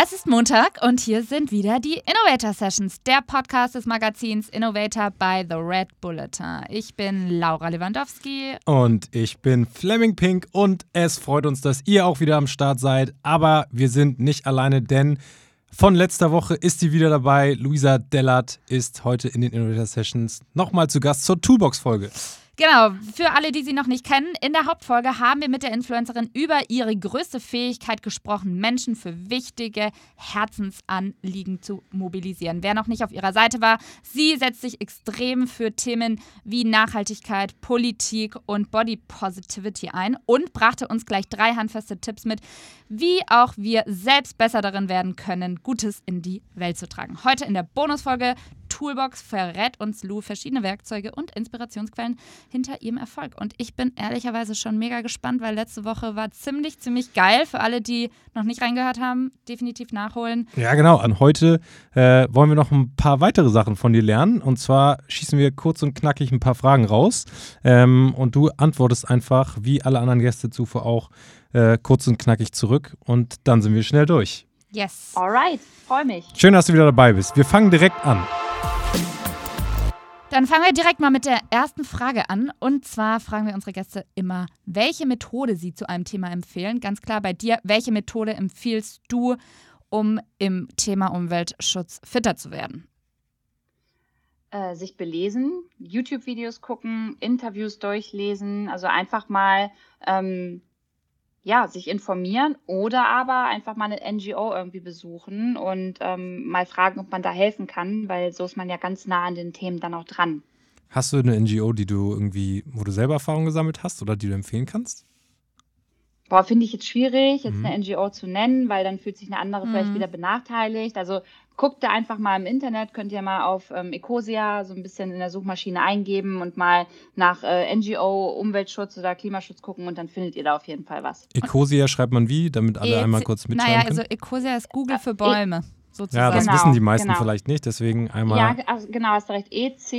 Es ist Montag und hier sind wieder die Innovator Sessions, der Podcast des Magazins Innovator by The Red Bulletin. Ich bin Laura Lewandowski. Und ich bin Fleming Pink und es freut uns, dass ihr auch wieder am Start seid. Aber wir sind nicht alleine, denn von letzter Woche ist sie wieder dabei. Luisa Dellert ist heute in den Innovator Sessions nochmal zu Gast zur Toolbox-Folge. Genau, für alle, die sie noch nicht kennen, in der Hauptfolge haben wir mit der Influencerin über ihre größte Fähigkeit gesprochen, Menschen für wichtige Herzensanliegen zu mobilisieren. Wer noch nicht auf ihrer Seite war, sie setzt sich extrem für Themen wie Nachhaltigkeit, Politik und Body Positivity ein und brachte uns gleich drei handfeste Tipps mit, wie auch wir selbst besser darin werden können, Gutes in die Welt zu tragen. Heute in der Bonusfolge Toolbox verrät uns Lou verschiedene Werkzeuge und Inspirationsquellen hinter ihrem Erfolg. Und ich bin ehrlicherweise schon mega gespannt, weil letzte Woche war ziemlich, ziemlich geil. Für alle, die noch nicht reingehört haben, definitiv nachholen. Ja, genau. An heute äh, wollen wir noch ein paar weitere Sachen von dir lernen. Und zwar schießen wir kurz und knackig ein paar Fragen raus. Ähm, und du antwortest einfach, wie alle anderen Gäste zuvor auch, äh, kurz und knackig zurück. Und dann sind wir schnell durch. Yes. Alright, freue mich. Schön, dass du wieder dabei bist. Wir fangen direkt an. Dann fangen wir direkt mal mit der ersten Frage an. Und zwar fragen wir unsere Gäste immer, welche Methode sie zu einem Thema empfehlen. Ganz klar bei dir, welche Methode empfiehlst du, um im Thema Umweltschutz fitter zu werden? Äh, sich belesen, YouTube-Videos gucken, Interviews durchlesen, also einfach mal ähm, ja, sich informieren oder aber einfach mal eine NGO irgendwie besuchen und ähm, mal fragen, ob man da helfen kann, weil so ist man ja ganz nah an den Themen dann auch dran. Hast du eine NGO, die du irgendwie, wo du selber Erfahrung gesammelt hast oder die du empfehlen kannst? Boah, finde ich jetzt schwierig, jetzt mhm. eine NGO zu nennen, weil dann fühlt sich eine andere mhm. vielleicht wieder benachteiligt. Also guckt da einfach mal im Internet, könnt ihr mal auf ähm, Ecosia so ein bisschen in der Suchmaschine eingeben und mal nach äh, NGO, Umweltschutz oder Klimaschutz gucken und dann findet ihr da auf jeden Fall was. Ecosia schreibt man wie, damit alle e einmal kurz mitschreiben Naja, also Ecosia ist Google für Bäume. Sozusagen. Ja, das genau, wissen die meisten genau. vielleicht nicht, deswegen einmal. Ja, also genau, hast du recht. E-C-O-S-I-A.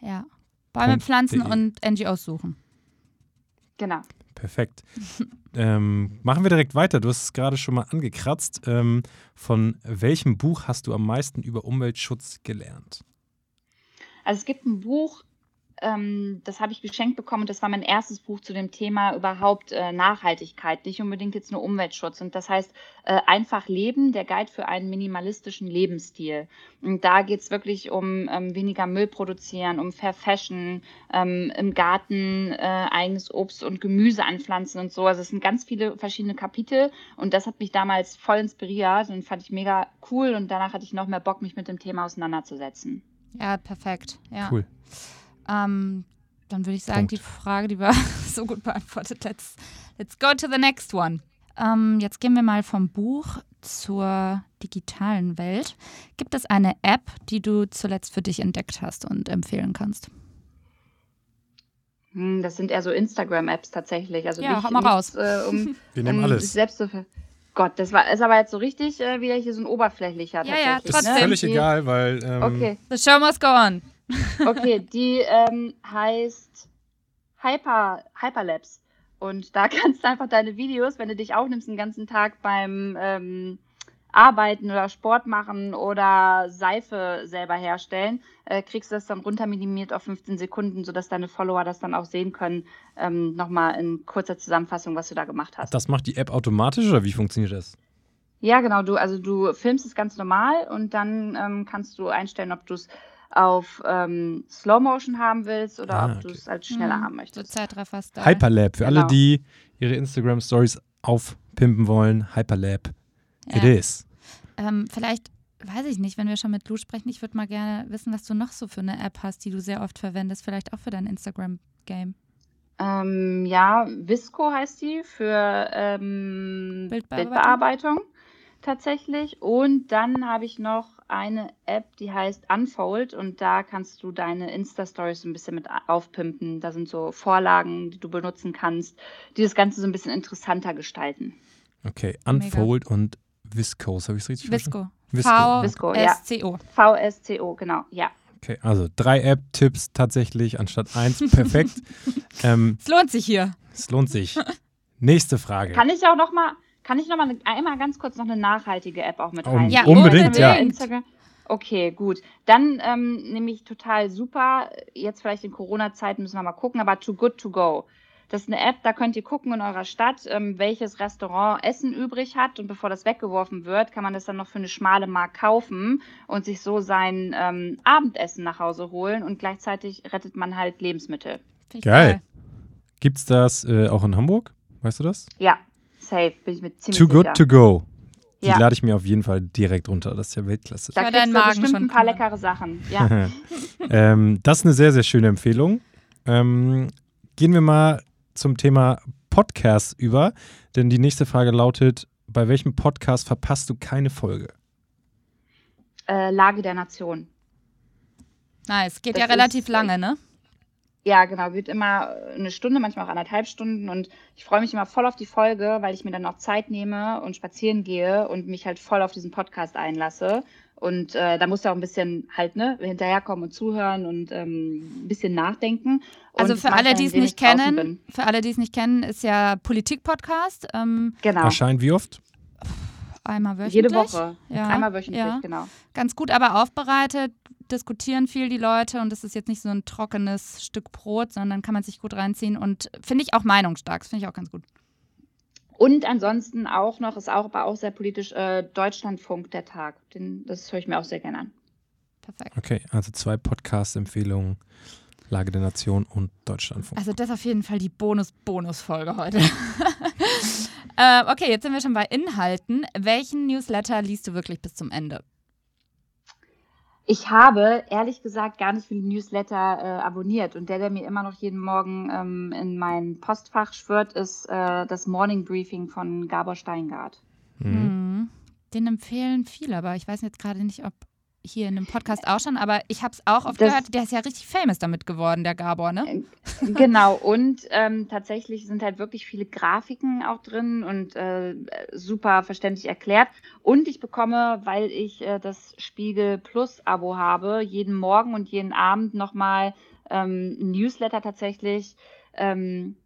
Ja. Bäume pflanzen und NGOs suchen. Genau. Perfekt. ähm, machen wir direkt weiter. Du hast es gerade schon mal angekratzt. Ähm, von welchem Buch hast du am meisten über Umweltschutz gelernt? Also es gibt ein Buch, ähm, das habe ich geschenkt bekommen. Das war mein erstes Buch zu dem Thema überhaupt äh, Nachhaltigkeit, nicht unbedingt jetzt nur Umweltschutz. Und das heißt äh, Einfach Leben, der Guide für einen minimalistischen Lebensstil. Und da geht es wirklich um ähm, weniger Müll produzieren, um Fair Fashion, ähm, im Garten äh, eigenes Obst und Gemüse anpflanzen und so. Also es sind ganz viele verschiedene Kapitel und das hat mich damals voll inspiriert und fand ich mega cool und danach hatte ich noch mehr Bock, mich mit dem Thema auseinanderzusetzen. Ja, perfekt. Ja. Cool. Ähm, dann würde ich sagen, Punkt. die Frage, die war so gut beantwortet. Let's, let's go to the next one. Ähm, jetzt gehen wir mal vom Buch zur digitalen Welt. Gibt es eine App, die du zuletzt für dich entdeckt hast und empfehlen kannst? Hm, das sind eher so Instagram-Apps tatsächlich. Also ja, nicht, hau mal raus. Äh, um, wir nehmen um alles. Selbst zu Gott, das war, ist aber jetzt so richtig äh, wieder hier so ein oberflächlicher. Ja, ja, trotzdem. Das ist völlig egal, weil. Ähm, okay. The show must go on. Okay, die ähm, heißt Hyper, Hyperlapse. Und da kannst du einfach deine Videos, wenn du dich aufnimmst, den ganzen Tag beim ähm, Arbeiten oder Sport machen oder Seife selber herstellen, äh, kriegst du das dann runterminimiert auf 15 Sekunden, sodass deine Follower das dann auch sehen können. Ähm, Nochmal in kurzer Zusammenfassung, was du da gemacht hast. Das macht die App automatisch oder wie funktioniert das? Ja, genau. Du, also du filmst es ganz normal und dann ähm, kannst du einstellen, ob du es auf ähm, Slow Motion haben willst oder ah, ob okay. du es als schneller mhm. haben möchtest. So Zeitraffer-Style. Hyperlab, für genau. alle, die ihre Instagram Stories aufpimpen wollen, Hyperlab. Ja. It is. Ähm, vielleicht, weiß ich nicht, wenn wir schon mit Lou sprechen, ich würde mal gerne wissen, was du noch so für eine App hast, die du sehr oft verwendest, vielleicht auch für dein Instagram-Game. Ähm, ja, Visco heißt die für ähm, Bildbearbeitung. Bildbearbeitung tatsächlich. Und dann habe ich noch eine App, die heißt Unfold und da kannst du deine Insta-Stories ein bisschen mit aufpimpen. Da sind so Vorlagen, die du benutzen kannst, die das Ganze so ein bisschen interessanter gestalten. Okay, Unfold Mega. und Viscose, habe ich es richtig Visco. verstanden? Visco. V-S-C-O. Ja. V-S-C-O, genau, ja. Okay, also drei App-Tipps tatsächlich anstatt eins. Perfekt. ähm, es lohnt sich hier. Es lohnt sich. Nächste Frage. Kann ich auch noch mal Kann ich noch mal eine, einmal ganz kurz noch eine nachhaltige App auch mit rein? Ja, unbedingt, ja. Instagram. Okay, gut. Dann ähm, nämlich total super. Jetzt vielleicht in Corona-Zeiten müssen wir mal gucken, aber Too Good To Go. Das ist eine App, da könnt ihr gucken in eurer Stadt, ähm, welches Restaurant Essen übrig hat. Und bevor das weggeworfen wird, kann man das dann noch für eine schmale Mark kaufen und sich so sein ähm, Abendessen nach Hause holen. Und gleichzeitig rettet man halt Lebensmittel. Ich Geil. Gibt's das äh, auch in Hamburg? Weißt du das? Ja, safe, bin ich mir ziemlich Too sicher. good to go. Die Ja. lade ich mir auf jeden Fall direkt runter. Das ist ja Weltklasse. Da Ja, kriegst dein du Magen bestimmt schon ein paar leckere Sachen. Ja. ähm, das ist eine sehr, sehr schöne Empfehlung. Ähm, gehen wir mal zum Thema Podcast über, denn die nächste Frage lautet: Bei welchem Podcast verpasst du keine Folge? äh, Lage der Nation. Nice. Geht Das ja relativ lange, ne? Ja, genau, wird immer eine Stunde, manchmal auch anderthalb Stunden und ich freue mich immer voll auf die Folge, weil ich mir dann auch Zeit nehme und spazieren gehe und mich halt voll auf diesen Podcast einlasse. Und äh, da musst du auch ein bisschen halt, ne, hinterherkommen und zuhören und ähm, ein bisschen nachdenken. Und Also für alle, die es nicht kennen, für alle, die es nicht kennen, ist ja Politik-Podcast. Ähm, Genau. Erscheint wie oft? einmal wöchentlich. Jede Woche. Ja, Einmal wöchentlich, ja. genau. Ganz gut aber aufbereitet, diskutieren viel die Leute und es ist jetzt nicht so ein trockenes Stück Brot, sondern kann man sich gut reinziehen und finde ich auch meinungsstark. Das finde ich auch ganz gut. Und ansonsten auch noch, ist auch, aber auch sehr politisch, äh, Deutschlandfunk der Tag. Den, das höre ich mir auch sehr gerne an. Perfekt. Okay, also zwei Podcast-Empfehlungen: Lage der Nation und Deutschlandfunk. Also das ist auf jeden Fall die Bonus-Bonus-Folge heute. äh, okay, jetzt sind wir schon bei Inhalten. Welchen Newsletter liest du wirklich bis zum Ende? Ich habe ehrlich gesagt gar nicht viele Newsletter äh, abonniert und der, der mir immer noch jeden Morgen ähm, in mein Postfach schwört, ist äh, das Morning Briefing von Gabor Steingart. Mhm. Hm. Den empfehlen viele, aber ich weiß jetzt gerade nicht, ob hier in dem Podcast auch schon, aber ich habe es auch oft Das- gehört, der ist ja richtig famous damit geworden, der Gabor, ne? genau, und ähm, tatsächlich sind halt wirklich viele Grafiken auch drin und äh, super verständlich erklärt. Und ich bekomme, weil ich äh, das Spiegel Plus-Abo habe, jeden Morgen und jeden Abend nochmal ähm, ein Newsletter tatsächlich ähm,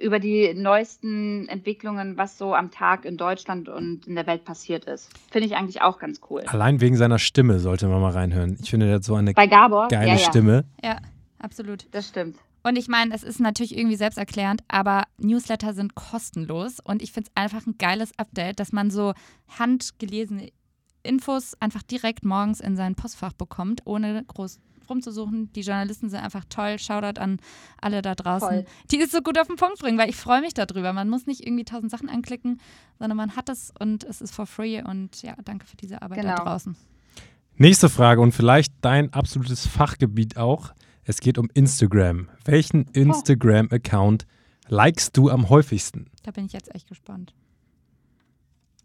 über die neuesten Entwicklungen, was so am Tag in Deutschland und in der Welt passiert ist. Finde ich eigentlich auch ganz cool. Allein wegen seiner Stimme sollte man mal reinhören. Ich finde, der hat so eine Bei Gabor, geile ja, ja, Stimme. Ja, absolut. das stimmt. Und ich meine, es ist natürlich irgendwie selbsterklärend, aber Newsletter sind kostenlos und ich finde es einfach ein geiles Update, dass man so handgelesene Infos einfach direkt morgens in sein Postfach bekommt, ohne groß rumzusuchen. Die Journalisten sind einfach toll. Shoutout an alle da draußen, Voll. die es so gut auf den Punkt bringen, weil ich freue mich darüber. Man muss nicht irgendwie tausend Sachen anklicken, sondern man hat es und es ist for free und ja, danke für diese Arbeit da Genau. draußen. Nächste Frage und vielleicht dein absolutes Fachgebiet auch. Es geht um Instagram. Welchen Instagram-Account likest du am häufigsten? Da bin ich jetzt echt gespannt.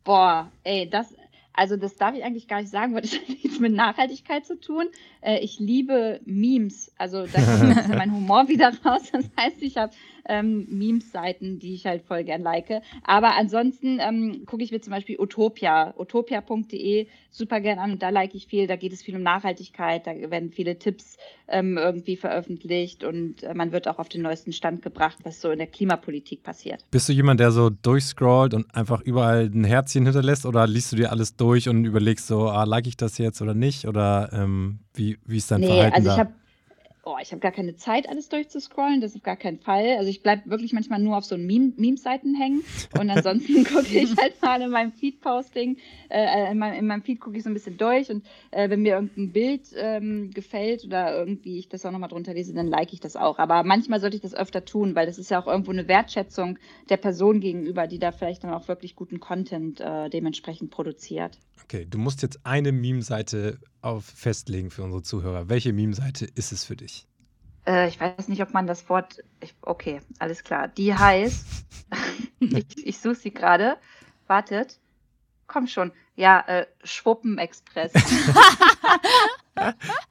Boah, ey, das, also das darf ich eigentlich gar nicht sagen, weil das hat nichts mit Nachhaltigkeit zu tun. Äh, ich liebe Memes, also da kommt mein Humor wieder raus. Das heißt, ich habe ähm, Memes-Seiten, die ich halt voll gern like. Aber ansonsten ähm, gucke ich mir zum Beispiel Utopia, utopia.de super gern an und da like ich viel. Da geht es viel um Nachhaltigkeit, da werden viele Tipps ähm, irgendwie veröffentlicht und äh, man wird auch auf den neuesten Stand gebracht, was so in der Klimapolitik passiert. Bist du jemand, der so durchscrollt und einfach überall ein Herzchen hinterlässt oder liest du dir alles durch und überlegst so, ah, like ich das jetzt oder nicht? Oder ähm, wie, wie ist dein Nee, Verhalten also da? Oh, ich habe gar keine Zeit, alles durchzuscrollen, das auf gar keinen Fall. Also ich bleibe wirklich manchmal nur auf so Meme Meme-Seiten hängen und ansonsten gucke ich halt mal in meinem Feed-Posting, äh, in, meinem, in meinem Feed gucke ich so ein bisschen durch und äh, wenn mir irgendein Bild ähm, gefällt oder irgendwie ich das auch nochmal drunter lese, dann like ich das auch. Aber manchmal sollte ich das öfter tun, weil das ist ja auch irgendwo eine Wertschätzung der Person gegenüber, die da vielleicht dann auch wirklich guten Content äh, dementsprechend produziert. Okay, du musst jetzt eine Meme-Seite auf festlegen für unsere Zuhörer. Welche Meme-Seite ist es für dich? Äh, ich weiß nicht, ob man das Wort. Ich, okay, alles klar. Die heißt. ich ich suche sie gerade. Wartet. Komm schon. Ja, äh, Schwuppenexpress.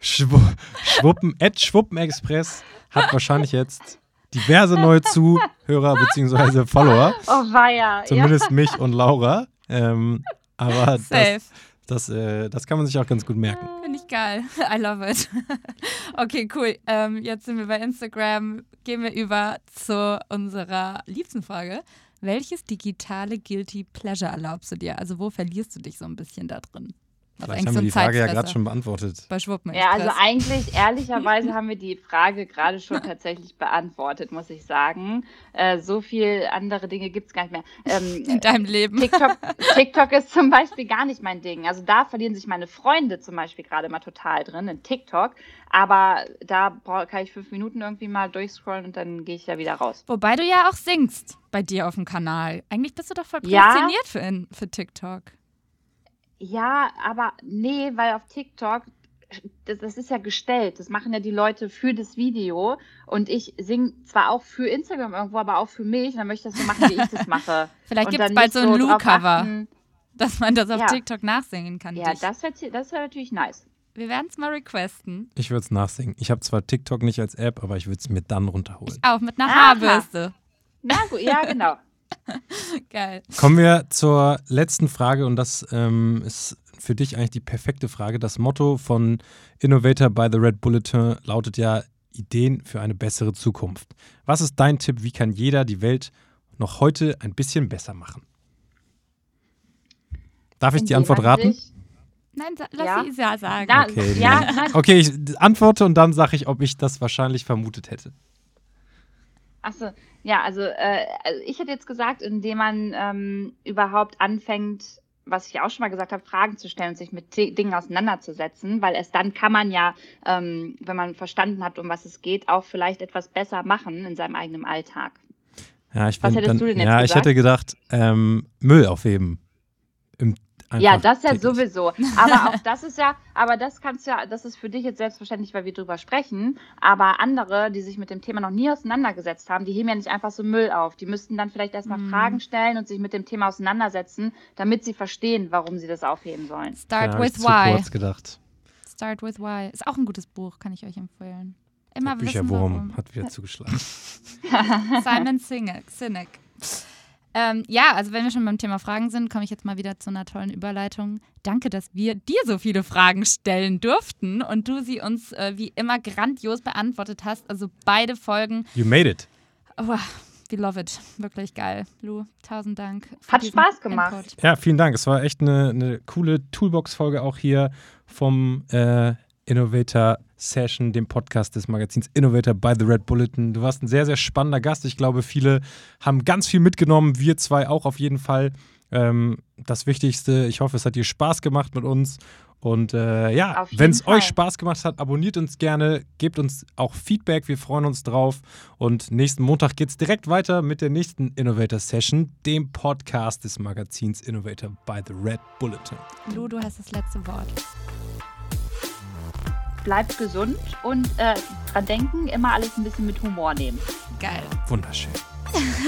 Schwu Schwuppen, Ed Schwuppenexpress hat wahrscheinlich jetzt diverse neue Zuhörer bzw. Follower. oh, weia. Zumindest mich und Laura. Ähm, aber Safe. das, das, äh, das kann man sich auch ganz gut merken. Finde ich geil. I love it. Okay, cool. Ähm, jetzt sind wir bei Instagram. Gehen wir über zu unserer liebsten Frage. welches digitale Guilty Pleasure erlaubst du dir? Also wo verlierst du dich so ein bisschen da drin? Was Vielleicht haben wir die Frage ja gerade schon beantwortet. Bei ja, also eigentlich, ehrlicherweise haben wir die Frage gerade schon tatsächlich beantwortet, muss ich sagen. Äh, so viel andere Dinge gibt es gar nicht mehr. Ähm, In deinem Leben. TikTok, TikTok ist zum Beispiel gar nicht mein Ding. Also da verlieren sich meine Freunde zum Beispiel gerade mal total drin in TikTok. Aber da kann ich fünf Minuten irgendwie mal durchscrollen und dann gehe ich ja wieder raus. Wobei du ja auch singst bei dir auf dem Kanal. Eigentlich bist du doch voll prädestiniert ja. für, für TikTok. Ja, aber nee, weil auf TikTok, das, das, ist ja gestellt. Das machen ja die Leute für das Video. Und ich singe zwar auch für Instagram irgendwo, aber auch für mich. Und dann möchte ich das so machen, wie ich das mache. Vielleicht gibt es bald so ein Lou-Cover, dass man das auf ja. TikTok nachsingen kann. Ja, dich. das wäre das wär natürlich nice. Wir werden es mal requesten. Ich würde es nachsingen. Ich habe zwar TikTok nicht als App, aber ich würde es mir dann runterholen. Ich auch, mit einer Haarbürste. Na gut, ja, genau. Geil. Kommen wir zur letzten Frage und das ähm, ist für dich eigentlich die perfekte Frage. Das Motto von Innovator by the Red Bulletin lautet ja Ideen für eine bessere Zukunft. Was ist dein Tipp? Wie kann jeder die Welt noch heute ein bisschen besser machen? Darf ich In die Antwort raten? Nein, lass ja. sie ja sagen. Okay, ja, okay, ich antworte und dann sage ich, ob ich das wahrscheinlich vermutet hätte. Achso, ja, also, äh, also ich hätte jetzt gesagt, indem man ähm, überhaupt anfängt, was ich auch schon mal gesagt habe, Fragen zu stellen und sich mit Dingen auseinanderzusetzen, weil erst dann kann man ja, ähm, wenn man verstanden hat, um was es geht, auch vielleicht etwas besser machen in seinem eigenen Alltag. Ja, ich was hättest dann, du denn jetzt Ja, gesagt? ich hätte gedacht, ähm, Müll aufheben ja, das ja täglich. sowieso. Aber auch das ist ja, aber das kannst ja, das ist für dich jetzt selbstverständlich, weil wir drüber sprechen. Aber andere, die sich mit dem Thema noch nie auseinandergesetzt haben, die heben ja nicht einfach so Müll auf. Die müssten dann vielleicht erstmal mhm. Fragen stellen und sich mit dem Thema auseinandersetzen, damit sie verstehen, warum sie das aufheben sollen. Start ja, with why. Kurz gedacht. Start with why. Ist auch ein gutes Buch, kann ich euch empfehlen. Immer Der Bücherwurm hat wieder zugeschlagen. Simon Sinek. Sinek. Ähm, ja, also wenn wir schon beim Thema Fragen sind, komme ich jetzt mal wieder zu einer tollen Überleitung. Danke, dass wir dir so viele Fragen stellen durften und du sie uns äh, wie immer grandios beantwortet hast. Also beide Folgen. You made it. Oh, we love it. Wirklich geil. Lu, tausend Dank. Hat Spaß gemacht. Input. Ja, vielen Dank. Es war echt eine, eine coole Toolbox-Folge auch hier vom äh, Innovator Session, dem Podcast des Magazins Innovator by the Red Bulletin. Du warst ein sehr, sehr spannender Gast. Ich glaube, viele haben ganz viel mitgenommen. Wir zwei auch auf jeden Fall. Ähm, das Wichtigste, ich hoffe, es hat dir Spaß gemacht mit uns. Und äh, ja, wenn es euch Spaß gemacht hat, abonniert uns gerne, gebt uns auch Feedback, wir freuen uns drauf. Und nächsten Montag geht es direkt weiter mit der nächsten Innovator Session, dem Podcast des Magazins Innovator by the Red Bulletin. Lu, du hast das letzte Wort bleibt gesund und äh, dran denken, immer alles ein bisschen mit Humor nehmen. Geil. Wunderschön.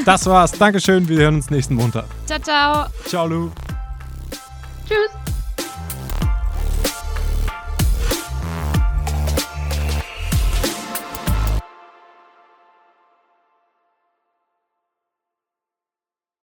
Das war's. Dankeschön. Wir hören uns nächsten Montag. Ciao, ciao. Ciao, Lu. Tschüss.